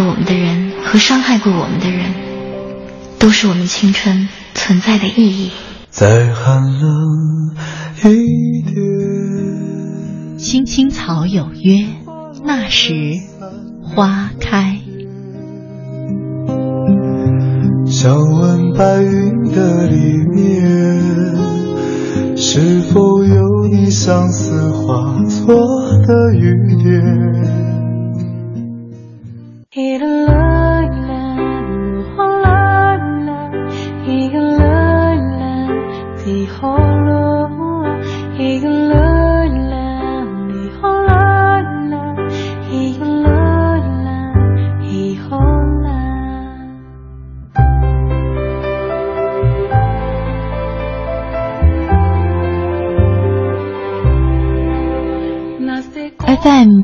我们的人和伤害过我们的人，都是我们青春存在的意义。再寒冷一点。青青草有约，那时花开。想问白云的里面。是否有你相思化作的雨点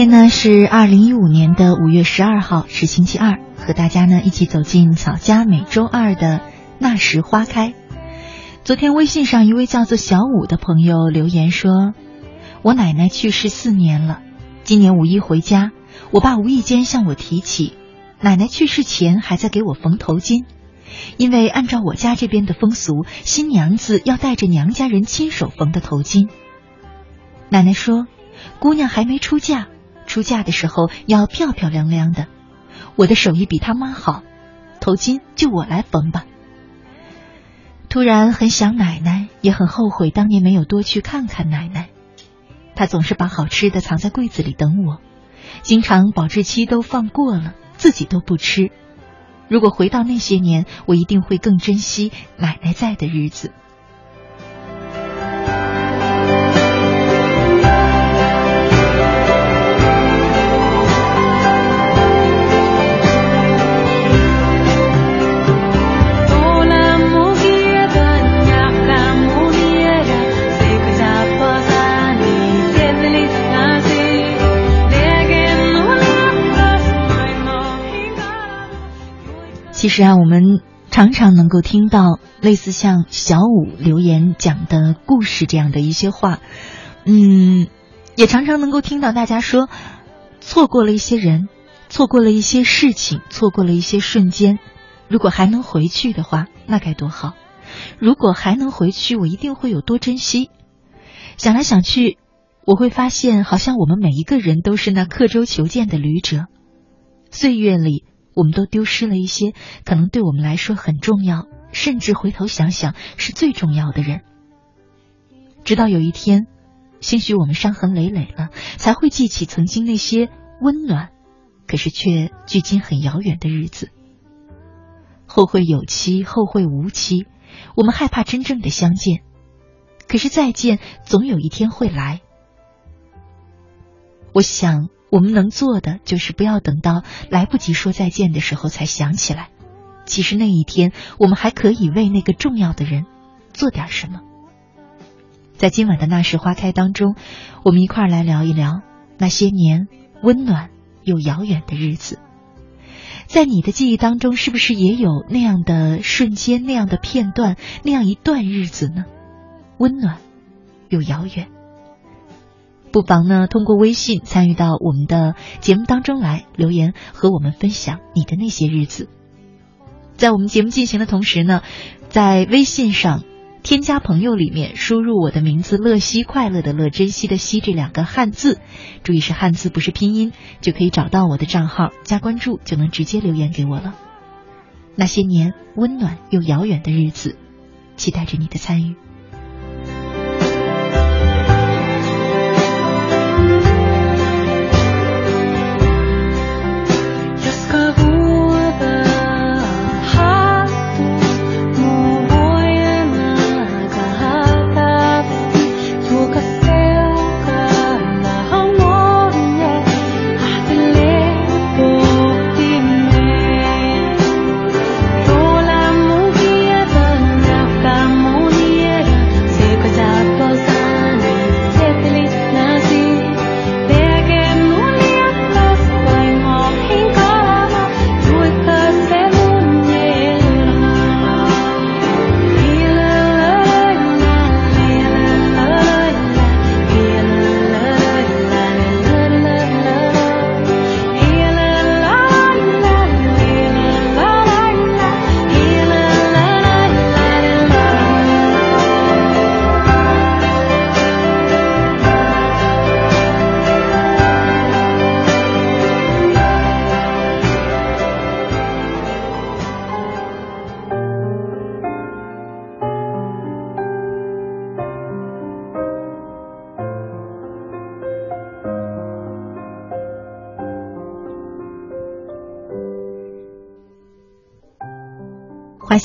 今天呢是二零一五年的五月十二号，是星期二，和大家呢一起走进草家每周二的那时花开。昨天微信上一位叫做小五的朋友留言说：“我奶奶去世四年了，今年五一回家，我爸无意间向我提起，奶奶去世前还在给我缝头巾，因为按照我家这边的风俗，新娘子要带着娘家人亲手缝的头巾。奶奶说，姑娘还没出嫁。”出嫁的时候要漂漂亮亮的，我的手艺比他妈好，头巾就我来缝吧。突然很想奶奶，也很后悔当年没有多去看看奶奶。她总是把好吃的藏在柜子里等我，经常保质期都放过了，自己都不吃。如果回到那些年，我一定会更珍惜奶奶在的日子。其实啊，我们常常能够听到类似像小五留言讲的故事这样的一些话，嗯，也常常能够听到大家说，错过了一些人，错过了一些事情，错过了一些瞬间。如果还能回去的话，那该多好！如果还能回去，我一定会有多珍惜。想来想去，我会发现，好像我们每一个人都是那刻舟求剑的旅者，岁月里。我们都丢失了一些可能对我们来说很重要，甚至回头想想是最重要的人。直到有一天，兴许我们伤痕累累了，才会记起曾经那些温暖，可是却距今很遥远的日子。后会有期，后会无期。我们害怕真正的相见，可是再见总有一天会来。我想。我们能做的就是不要等到来不及说再见的时候才想起来。其实那一天，我们还可以为那个重要的人做点什么。在今晚的那时花开当中，我们一块儿来聊一聊那些年温暖又遥远的日子。在你的记忆当中，是不是也有那样的瞬间、那样的片段、那样一段日子呢？温暖又遥远。不妨呢，通过微信参与到我们的节目当中来留言，和我们分享你的那些日子。在我们节目进行的同时呢，在微信上添加朋友里面输入我的名字“乐西”，快乐的乐，珍惜的惜这两个汉字，注意是汉字，不是拼音，就可以找到我的账号，加关注就能直接留言给我了。那些年温暖又遥远的日子，期待着你的参与。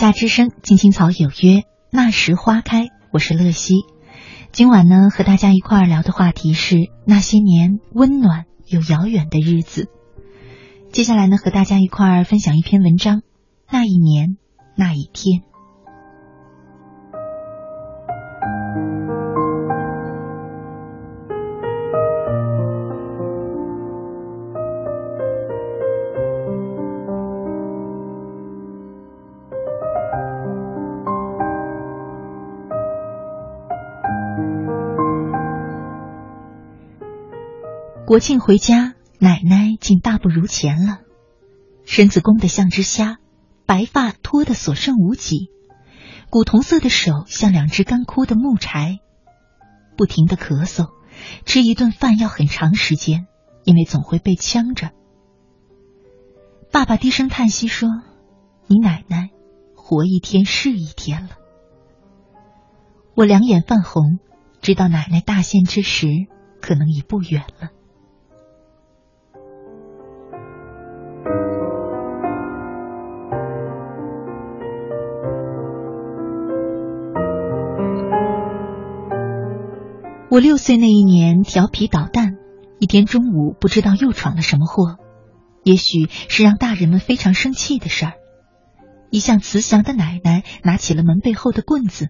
夏之声，青青草有约，那时花开。我是乐西，今晚呢和大家一块儿聊的话题是那些年温暖又遥远的日子。接下来呢和大家一块儿分享一篇文章，那一年那一天。国庆回家，奶奶竟大不如前了，身子弓得像只虾，白发脱得所剩无几，古铜色的手像两只干枯的木柴，不停的咳嗽，吃一顿饭要很长时间，因为总会被呛着。爸爸低声叹息说：“你奶奶活一天是一天了。”我两眼泛红，知道奶奶大限之时可能已不远了。我六岁那一年调皮捣蛋，一天中午不知道又闯了什么祸，也许是让大人们非常生气的事儿。一向慈祥的奶奶拿起了门背后的棍子，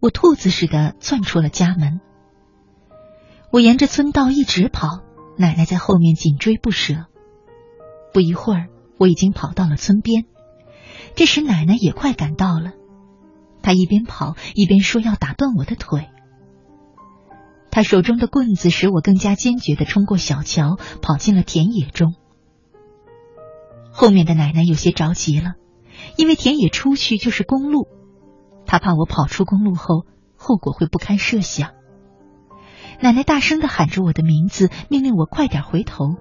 我兔子似的窜出了家门。我沿着村道一直跑，奶奶在后面紧追不舍。不一会儿，我已经跑到了村边，这时奶奶也快赶到了，她一边跑一边说要打断我的腿。他手中的棍子使我更加坚决的冲过小桥，跑进了田野中。后面的奶奶有些着急了，因为田野出去就是公路，她怕我跑出公路后后果会不堪设想。奶奶大声的喊着我的名字，命令我快点回头，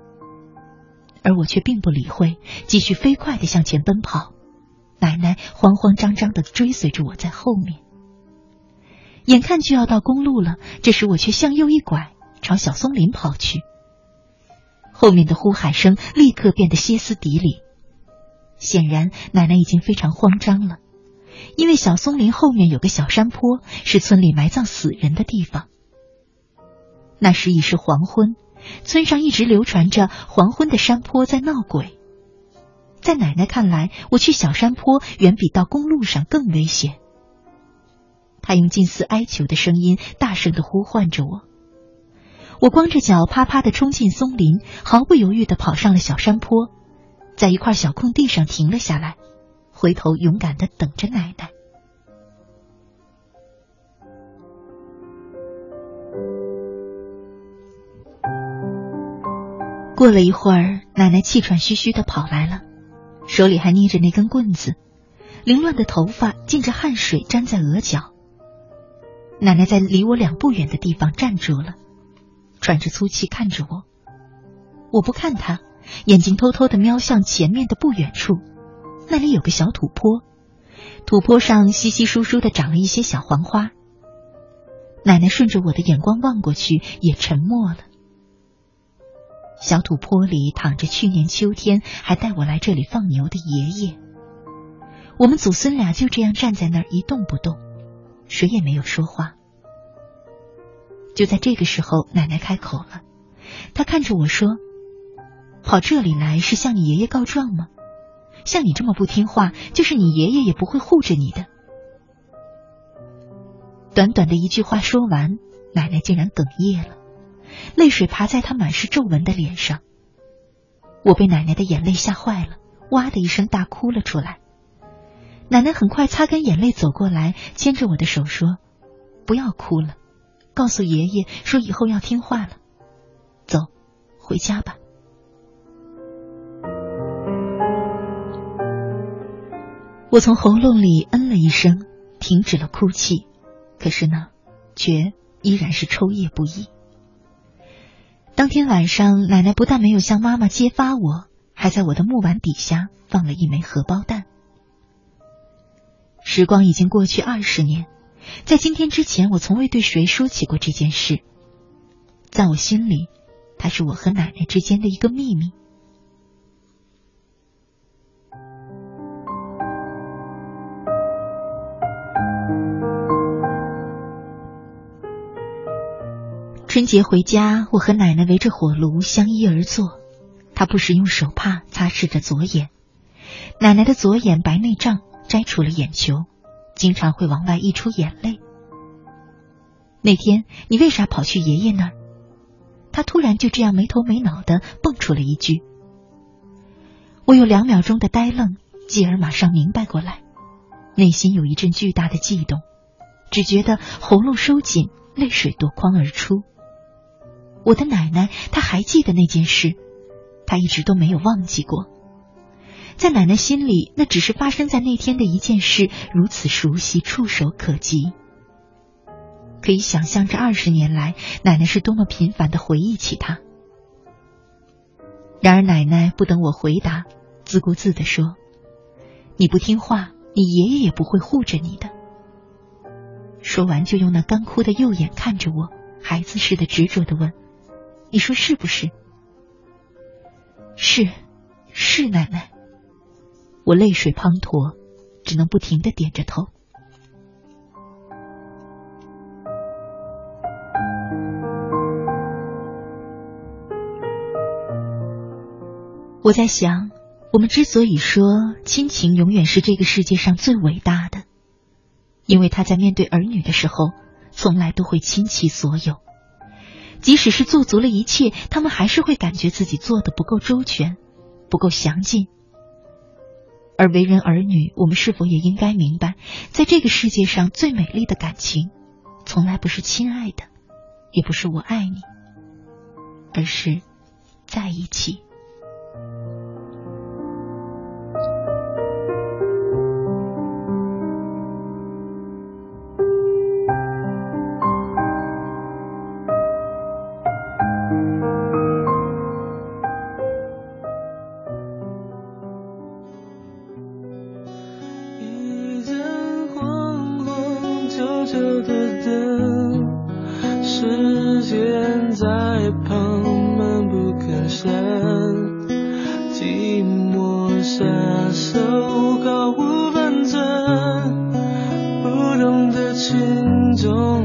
而我却并不理会，继续飞快的向前奔跑。奶奶慌慌张张的追随着我在后面。眼看就要到公路了，这时我却向右一拐，朝小松林跑去。后面的呼喊声立刻变得歇斯底里，显然奶奶已经非常慌张了，因为小松林后面有个小山坡，是村里埋葬死人的地方。那时已是黄昏，村上一直流传着黄昏的山坡在闹鬼。在奶奶看来，我去小山坡远比到公路上更危险。他用近似哀求的声音大声的呼唤着我，我光着脚啪啪的冲进松林，毫不犹豫的跑上了小山坡，在一块小空地上停了下来，回头勇敢的等着奶奶。过了一会儿，奶奶气喘吁吁的跑来了，手里还捏着那根棍子，凌乱的头发浸着汗水粘在额角。奶奶在离我两步远的地方站住了，喘着粗气看着我。我不看她，眼睛偷偷的瞄向前面的不远处，那里有个小土坡，土坡上稀稀疏疏的长了一些小黄花。奶奶顺着我的眼光望过去，也沉默了。小土坡里躺着去年秋天还带我来这里放牛的爷爷。我们祖孙俩就这样站在那儿一动不动，谁也没有说话。就在这个时候，奶奶开口了，她看着我说：“跑这里来是向你爷爷告状吗？像你这么不听话，就是你爷爷也不会护着你的。”短短的一句话说完，奶奶竟然哽咽了。泪水爬在她满是皱纹的脸上，我被奶奶的眼泪吓坏了，哇的一声大哭了出来。奶奶很快擦干眼泪走过来，牵着我的手说：“不要哭了，告诉爷爷说以后要听话了，走，回家吧。”我从喉咙里嗯了一声，停止了哭泣，可是呢，却依然是抽噎不已。当天晚上，奶奶不但没有向妈妈揭发我，还在我的木碗底下放了一枚荷包蛋。时光已经过去二十年，在今天之前，我从未对谁说起过这件事。在我心里，它是我和奶奶之间的一个秘密。春节回家，我和奶奶围着火炉相依而坐。她不时用手帕擦拭着左眼。奶奶的左眼白内障摘除了眼球，经常会往外溢出眼泪。那天你为啥跑去爷爷那儿？他突然就这样没头没脑的蹦出了一句。我有两秒钟的呆愣，继而马上明白过来，内心有一阵巨大的悸动，只觉得喉咙收紧，泪水夺眶而出。我的奶奶，她还记得那件事，她一直都没有忘记过。在奶奶心里，那只是发生在那天的一件事，如此熟悉，触手可及。可以想象，这二十年来，奶奶是多么频繁的回忆起他。然而，奶奶不等我回答，自顾自的说：“你不听话，你爷爷也不会护着你的。”说完，就用那干枯的右眼看着我，孩子似的执着的问。你说是不是？是，是奶奶。我泪水滂沱，只能不停的点着头。我在想，我们之所以说亲情永远是这个世界上最伟大的，因为他在面对儿女的时候，从来都会倾其所有。即使是做足了一切，他们还是会感觉自己做的不够周全，不够详尽。而为人儿女，我们是否也应该明白，在这个世界上最美丽的感情，从来不是亲爱的，也不是我爱你，而是在一起。旧的灯，时间在旁漫不更深，寂寞下手毫无分寸，不懂得轻重。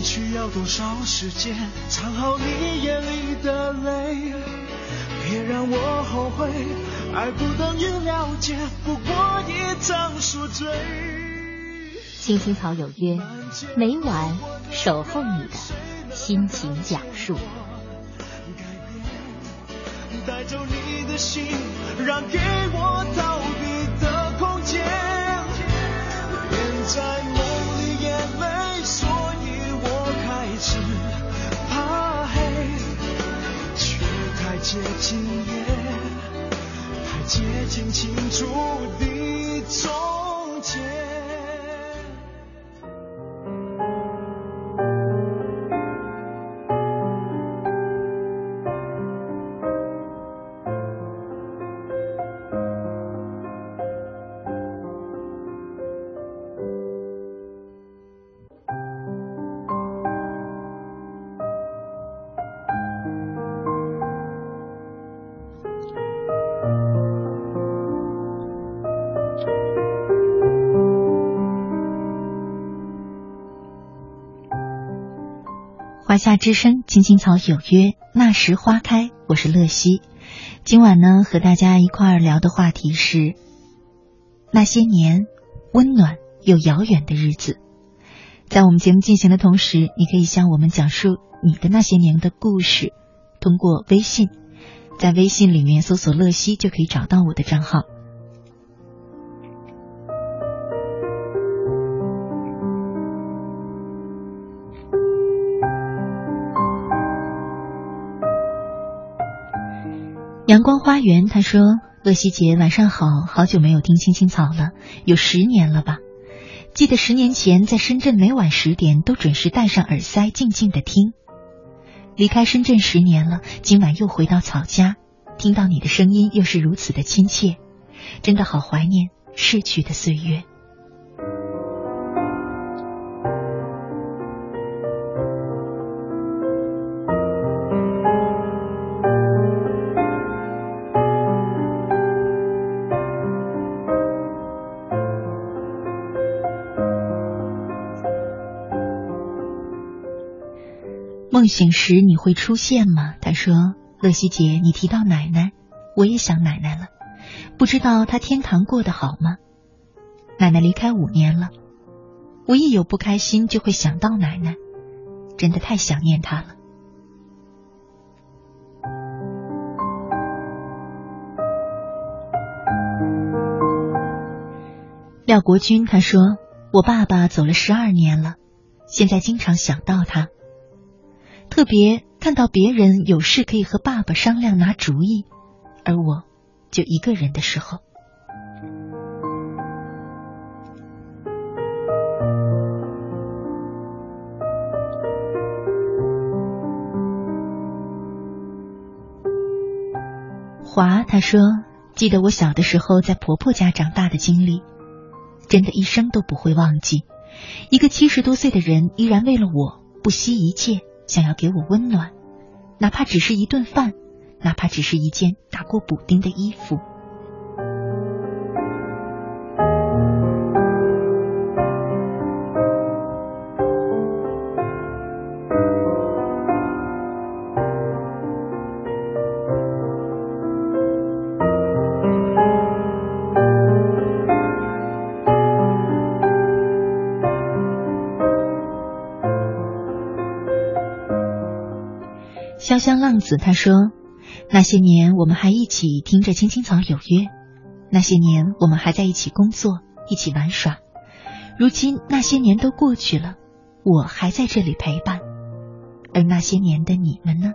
你需要多少时间藏好你眼里的泪？别让我后悔，爱不等于了解，不过一场宿醉。青青草有约，每晚守候你的心情讲述。带走你的心，让给我逃避华夏之声，青青草有约，那时花开。我是乐西，今晚呢和大家一块儿聊的话题是那些年温暖又遥远的日子。在我们节目进行的同时，你可以向我们讲述你的那些年的故事，通过微信，在微信里面搜索“乐西”就可以找到我的账号。阳光花园，他说：“乐西姐，晚上好，好久没有听青青草了，有十年了吧？记得十年前在深圳，每晚十点都准时戴上耳塞，静静的听。离开深圳十年了，今晚又回到草家，听到你的声音，又是如此的亲切，真的好怀念逝去的岁月。”醒时你会出现吗？他说：“乐西姐，你提到奶奶，我也想奶奶了。不知道她天堂过得好吗？奶奶离开五年了，我一有不开心就会想到奶奶，真的太想念她了。”廖国军他说：“我爸爸走了十二年了，现在经常想到他。”特别看到别人有事可以和爸爸商量拿主意，而我就一个人的时候。华他说：“记得我小的时候在婆婆家长大的经历，真的一生都不会忘记。一个七十多岁的人，依然为了我不惜一切。”想要给我温暖，哪怕只是一顿饭，哪怕只是一件打过补丁的衣服。像浪子他说：“那些年我们还一起听着《青青草有约》，那些年我们还在一起工作，一起玩耍。如今那些年都过去了，我还在这里陪伴，而那些年的你们呢？”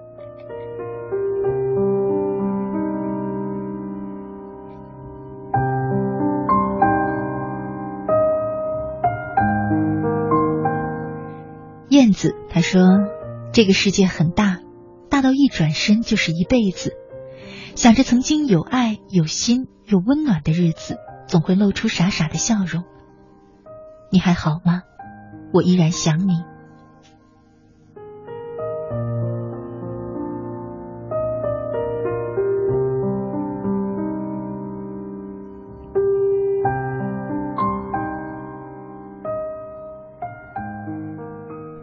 燕子他说：“这个世界很大。”大到一转身就是一辈子，想着曾经有爱、有心、有温暖的日子，总会露出傻傻的笑容。你还好吗？我依然想你。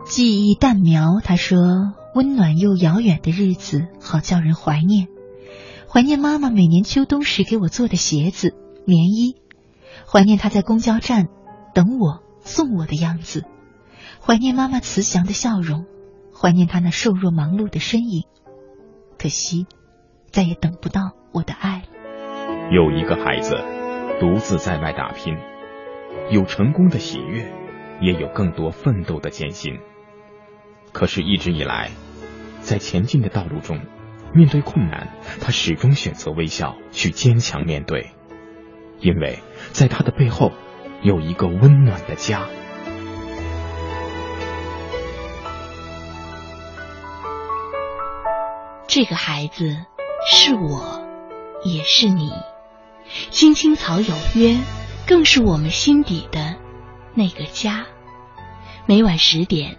记忆淡描，他说。温暖又遥远的日子，好叫人怀念。怀念妈妈每年秋冬时给我做的鞋子、棉衣，怀念她在公交站等我、送我的样子，怀念妈妈慈祥的笑容，怀念她那瘦弱忙碌的身影。可惜，再也等不到我的爱了。有一个孩子独自在外打拼，有成功的喜悦，也有更多奋斗的艰辛。可是，一直以来，在前进的道路中，面对困难，他始终选择微笑，去坚强面对，因为在他的背后有一个温暖的家。这个孩子是我，也是你。青青草有约，更是我们心底的那个家。每晚十点。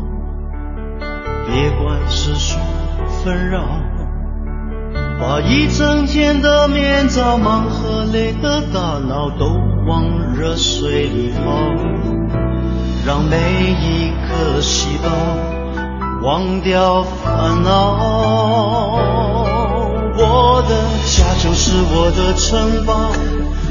别管世俗纷扰，把一整天的面罩、忙和累的大脑都往热水里泡，让每一颗细胞忘掉烦恼。我的家就是我的城堡。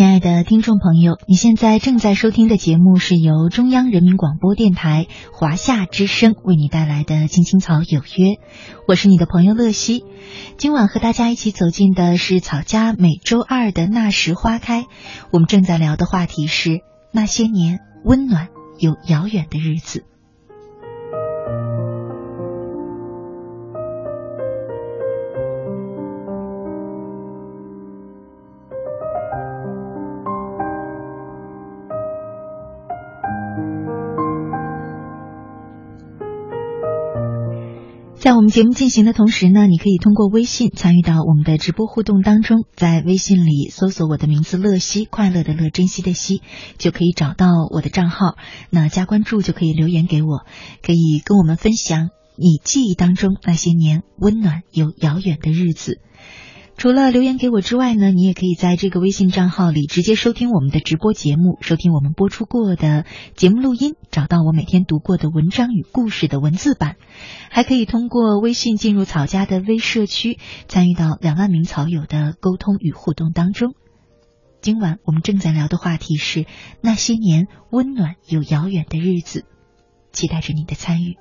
亲爱的听众朋友，你现在正在收听的节目是由中央人民广播电台华夏之声为你带来的《青青草有约》，我是你的朋友乐西。今晚和大家一起走进的是草家每周二的那时花开，我们正在聊的话题是那些年温暖又遥远的日子。在我们节目进行的同时呢，你可以通过微信参与到我们的直播互动当中，在微信里搜索我的名字“乐西”，快乐的乐，珍惜的惜，就可以找到我的账号。那加关注就可以留言给我，可以跟我们分享你记忆当中那些年温暖又遥远的日子。除了留言给我之外呢，你也可以在这个微信账号里直接收听我们的直播节目，收听我们播出过的节目录音，找到我每天读过的文章与故事的文字版，还可以通过微信进入草家的微社区，参与到两万名草友的沟通与互动当中。今晚我们正在聊的话题是那些年温暖又遥远的日子，期待着你的参与。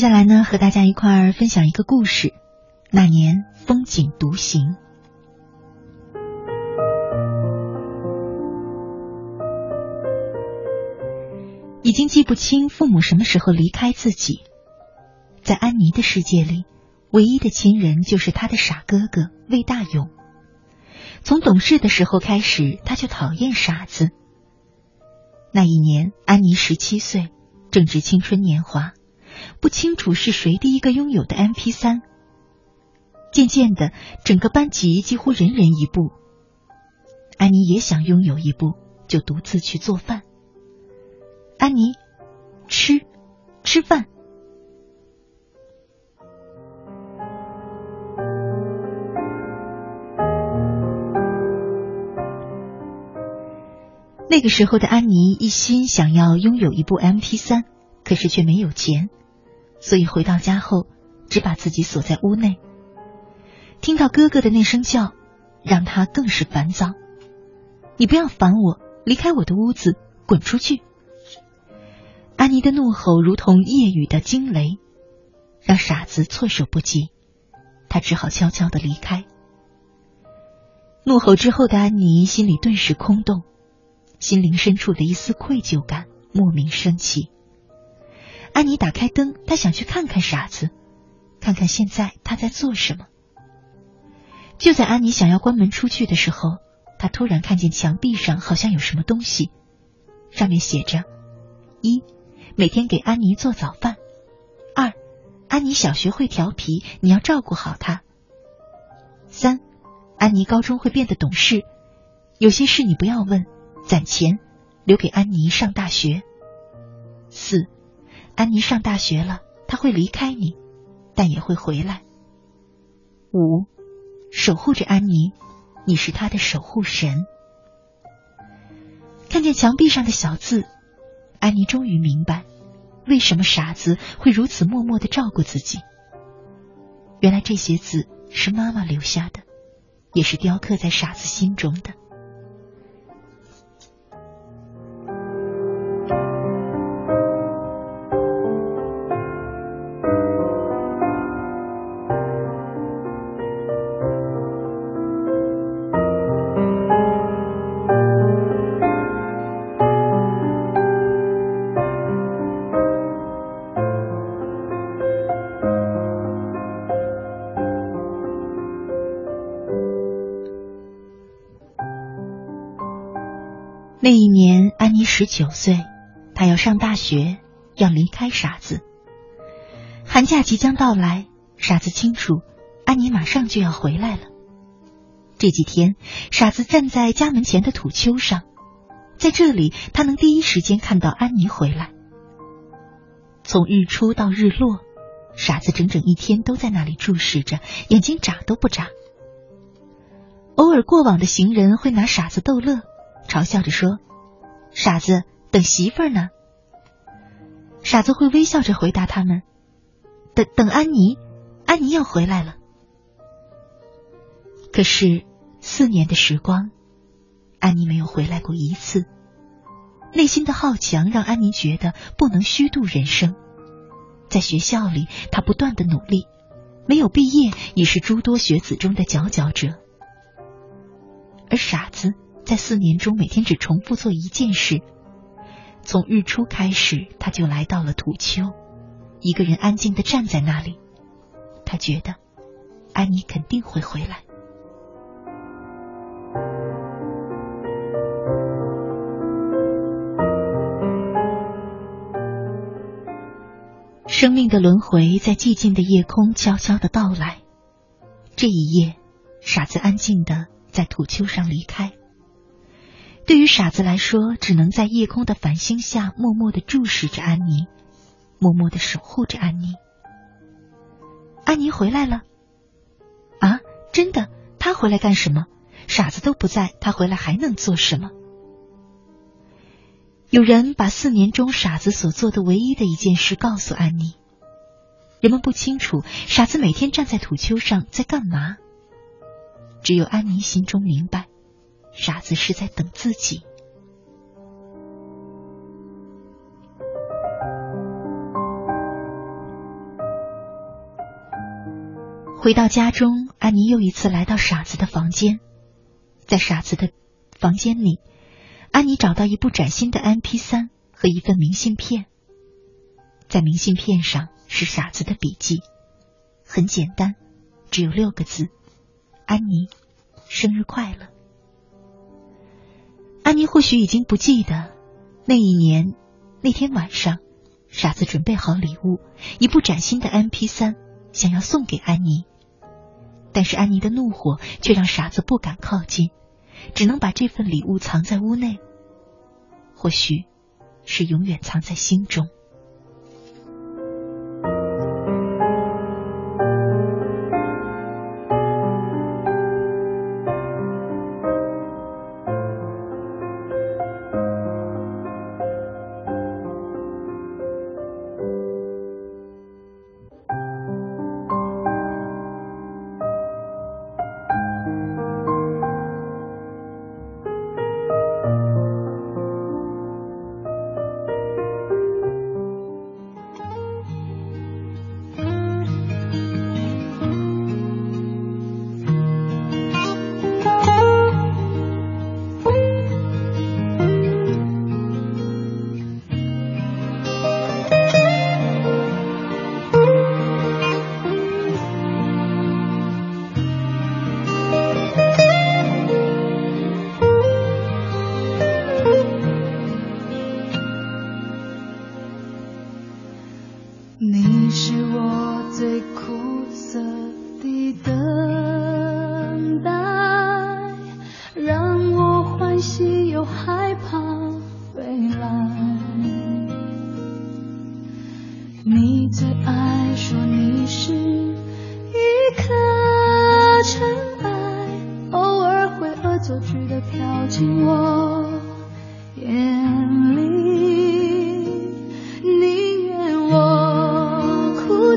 接下来呢，和大家一块儿分享一个故事。那年风景独行，已经记不清父母什么时候离开自己。在安妮的世界里，唯一的亲人就是他的傻哥哥魏大勇。从懂事的时候开始，他就讨厌傻子。那一年，安妮十七岁，正值青春年华。不清楚是谁第一个拥有的 M P 三。渐渐的，整个班级几乎人人一部。安妮也想拥有一部，就独自去做饭。安妮，吃，吃饭。那个时候的安妮一心想要拥有一部 M P 三，可是却没有钱。所以回到家后，只把自己锁在屋内。听到哥哥的那声叫，让他更是烦躁。你不要烦我，离开我的屋子，滚出去！安妮的怒吼如同夜雨的惊雷，让傻子措手不及。他只好悄悄的离开。怒吼之后的安妮心里顿时空洞，心灵深处的一丝愧疚感莫名升起。安妮打开灯，她想去看看傻子，看看现在他在做什么。就在安妮想要关门出去的时候，她突然看见墙壁上好像有什么东西，上面写着：一，每天给安妮做早饭；二，安妮小学会调皮，你要照顾好她；三，安妮高中会变得懂事，有些事你不要问，攒钱留给安妮上大学；四。安妮上大学了，他会离开你，但也会回来。五，守护着安妮，你是他的守护神。看见墙壁上的小字，安妮终于明白，为什么傻子会如此默默的照顾自己？原来这些字是妈妈留下的，也是雕刻在傻子心中的。十九岁，他要上大学，要离开傻子。寒假即将到来，傻子清楚，安妮马上就要回来了。这几天，傻子站在家门前的土丘上，在这里，他能第一时间看到安妮回来。从日出到日落，傻子整整一天都在那里注视着，眼睛眨都不眨。偶尔，过往的行人会拿傻子逗乐。嘲笑着说：“傻子，等媳妇儿呢。”傻子会微笑着回答他们：“等等，安妮，安妮要回来了。”可是四年的时光，安妮没有回来过一次。内心的好强让安妮觉得不能虚度人生。在学校里，她不断的努力，没有毕业已是诸多学子中的佼佼者。而傻子。在四年中，每天只重复做一件事。从日出开始，他就来到了土丘，一个人安静的站在那里。他觉得安妮肯定会回来。生命的轮回在寂静的夜空悄悄的到来。这一夜，傻子安静的在土丘上离开。对于傻子来说，只能在夜空的繁星下默默的注视着安妮，默默的守护着安妮。安妮回来了，啊，真的？他回来干什么？傻子都不在，他回来还能做什么？有人把四年中傻子所做的唯一的一件事告诉安妮。人们不清楚傻子每天站在土丘上在干嘛，只有安妮心中明白。傻子是在等自己。回到家中，安妮又一次来到傻子的房间，在傻子的房间里，安妮找到一部崭新的 M P 三和一份明信片。在明信片上是傻子的笔记，很简单，只有六个字：“安妮，生日快乐。”安妮或许已经不记得那一年那天晚上，傻子准备好礼物，一部崭新的 M P 三，想要送给安妮。但是安妮的怒火却让傻子不敢靠近，只能把这份礼物藏在屋内，或许是永远藏在心中。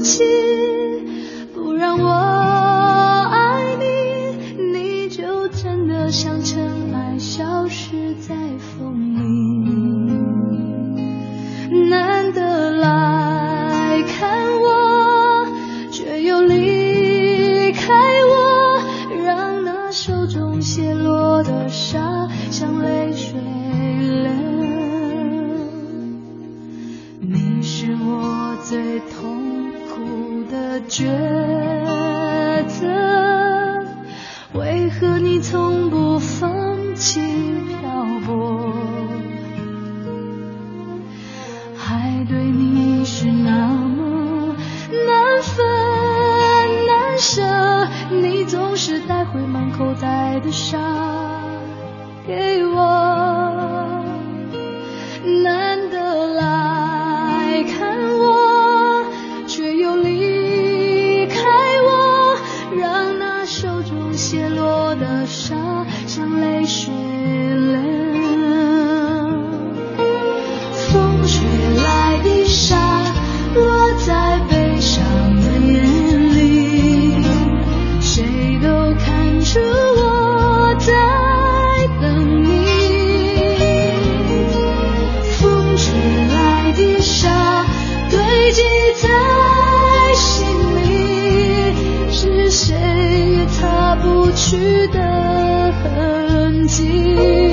心。痕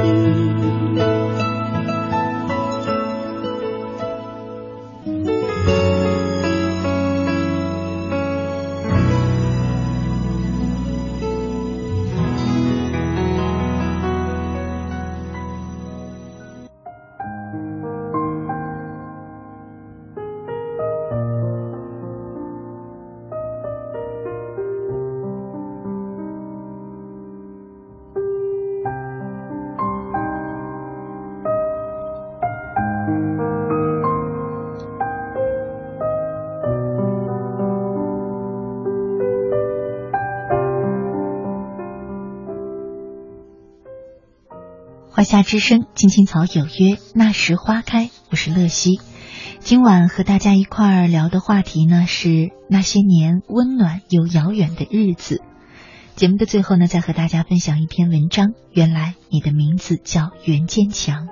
不之声，青青草有约，那时花开。我是乐西，今晚和大家一块儿聊的话题呢是那些年温暖又遥远的日子。节目的最后呢，再和大家分享一篇文章。原来你的名字叫袁坚强。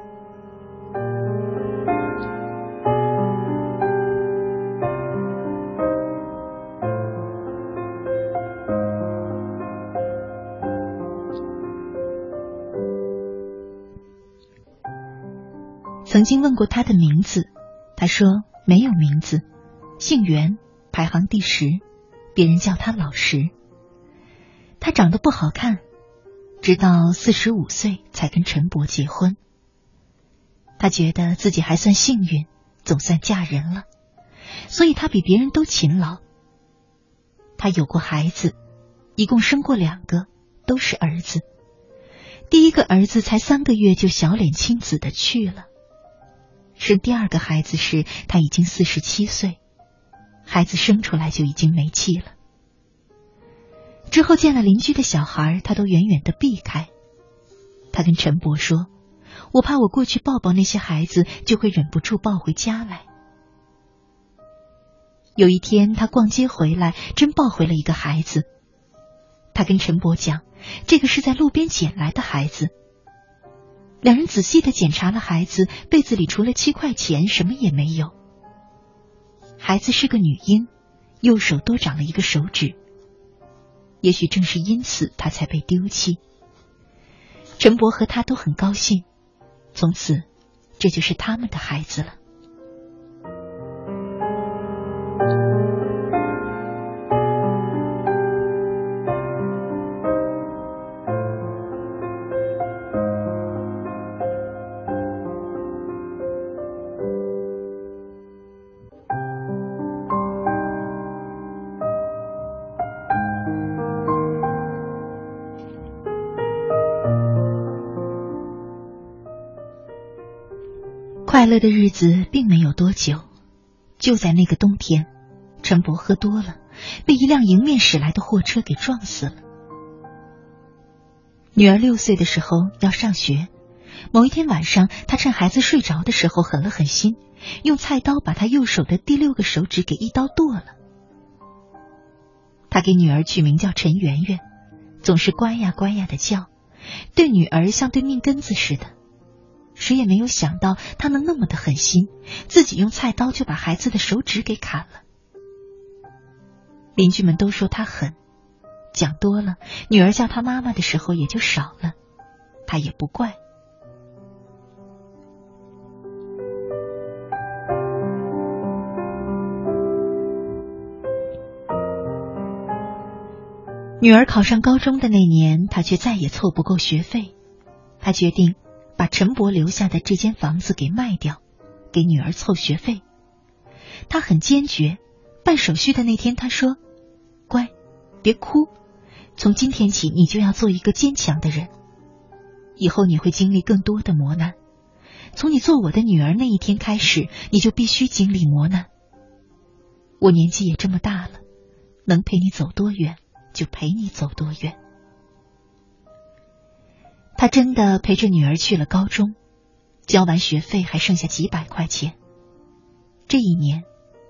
曾经问过他的名字，他说没有名字，姓袁，排行第十，别人叫他老石。他长得不好看，直到四十五岁才跟陈伯结婚。他觉得自己还算幸运，总算嫁人了，所以他比别人都勤劳。他有过孩子，一共生过两个，都是儿子。第一个儿子才三个月就小脸青紫的去了。生第二个孩子时，他已经四十七岁，孩子生出来就已经没气了。之后见了邻居的小孩，他都远远的避开。他跟陈伯说：“我怕我过去抱抱那些孩子，就会忍不住抱回家来。”有一天，他逛街回来，真抱回了一个孩子。他跟陈伯讲：“这个是在路边捡来的孩子。”两人仔细的检查了孩子被子里，除了七块钱，什么也没有。孩子是个女婴，右手多长了一个手指。也许正是因此，她才被丢弃。陈伯和他都很高兴，从此，这就是他们的孩子了。快乐的日子并没有多久，就在那个冬天，陈伯喝多了，被一辆迎面驶来的货车给撞死了。女儿六岁的时候要上学，某一天晚上，他趁孩子睡着的时候狠了狠心，用菜刀把他右手的第六个手指给一刀剁了。他给女儿取名叫陈圆圆，总是乖呀乖呀的叫，对女儿像对命根子似的。谁也没有想到他能那么的狠心，自己用菜刀就把孩子的手指给砍了。邻居们都说他狠，讲多了，女儿叫他妈妈的时候也就少了，他也不怪。女儿考上高中的那年，他却再也凑不够学费，他决定。把陈伯留下的这间房子给卖掉，给女儿凑学费。他很坚决。办手续的那天，他说：“乖，别哭。从今天起，你就要做一个坚强的人。以后你会经历更多的磨难。从你做我的女儿那一天开始，你就必须经历磨难。我年纪也这么大了，能陪你走多远，就陪你走多远。”他真的陪着女儿去了高中，交完学费还剩下几百块钱。这一年，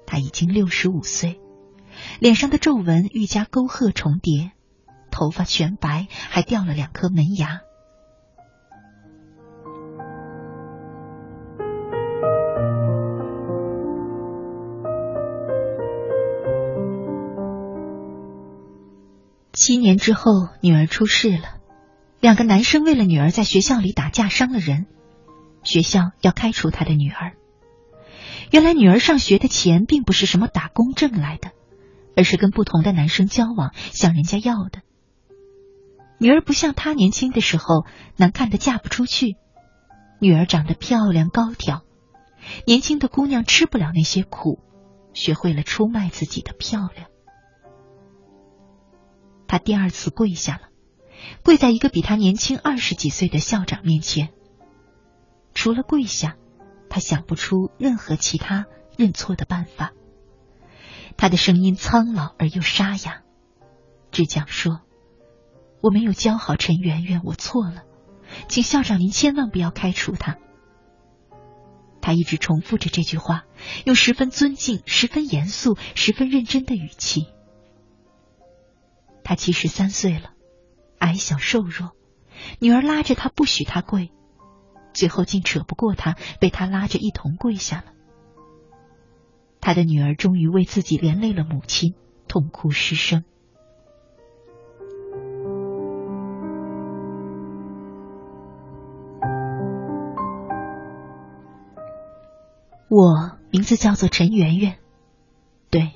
他已经六十五岁，脸上的皱纹愈加沟壑重叠，头发全白，还掉了两颗门牙。七年之后，女儿出事了。两个男生为了女儿在学校里打架伤了人，学校要开除他的女儿。原来女儿上学的钱并不是什么打工挣来的，而是跟不同的男生交往向人家要的。女儿不像她年轻的时候难看的嫁不出去，女儿长得漂亮高挑，年轻的姑娘吃不了那些苦，学会了出卖自己的漂亮。她第二次跪下了。跪在一个比他年轻二十几岁的校长面前，除了跪下，他想不出任何其他认错的办法。他的声音苍老而又沙哑，只讲说：“我没有教好陈圆圆，我错了，请校长您千万不要开除他。”他一直重复着这句话，用十分尊敬、十分严肃、十分认真的语气。他七十三岁了。矮小瘦弱，女儿拉着他不许他跪，最后竟扯不过他，被他拉着一同跪下了。他的女儿终于为自己连累了母亲，痛哭失声。我名字叫做陈圆圆，对，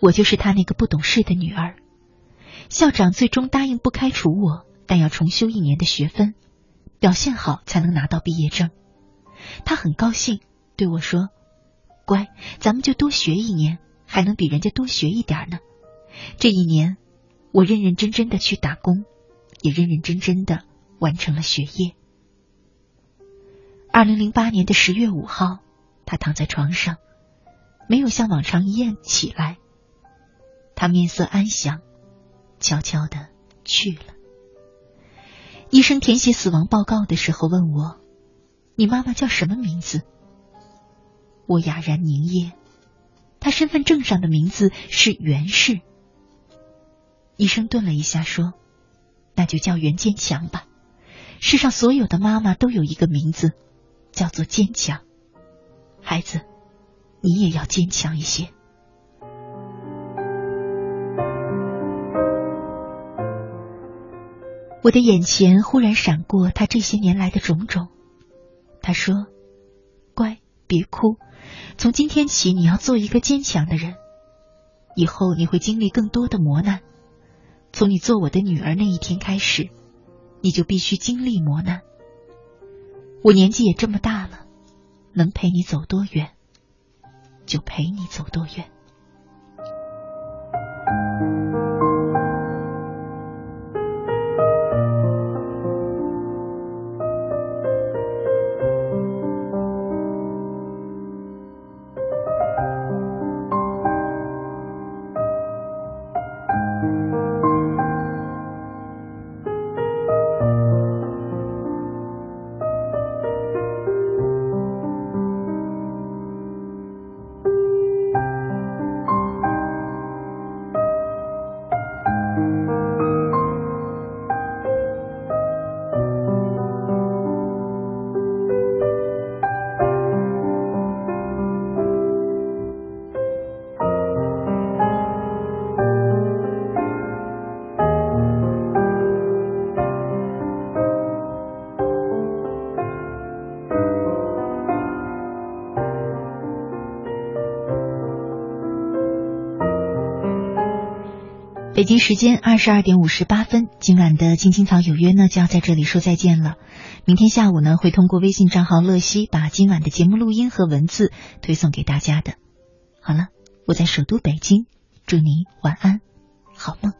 我就是他那个不懂事的女儿。校长最终答应不开除我，但要重修一年的学分，表现好才能拿到毕业证。他很高兴，对我说：“乖，咱们就多学一年，还能比人家多学一点呢。”这一年，我认认真真的去打工，也认认真真的完成了学业。二零零八年的十月五号，他躺在床上，没有像往常一样起来，他面色安详。悄悄的去了。医生填写死亡报告的时候问我：“你妈妈叫什么名字？”我哑然凝噎。她身份证上的名字是袁氏。医生顿了一下说：“那就叫袁坚强吧。世上所有的妈妈都有一个名字，叫做坚强。孩子，你也要坚强一些。”我的眼前忽然闪过他这些年来的种种。他说：“乖，别哭。从今天起，你要做一个坚强的人。以后你会经历更多的磨难。从你做我的女儿那一天开始，你就必须经历磨难。我年纪也这么大了，能陪你走多远，就陪你走多远。”北京时间二十二点五十八分，今晚的《青青草有约》呢就要在这里说再见了。明天下午呢会通过微信账号乐西把今晚的节目录音和文字推送给大家的。好了，我在首都北京，祝你晚安，好梦。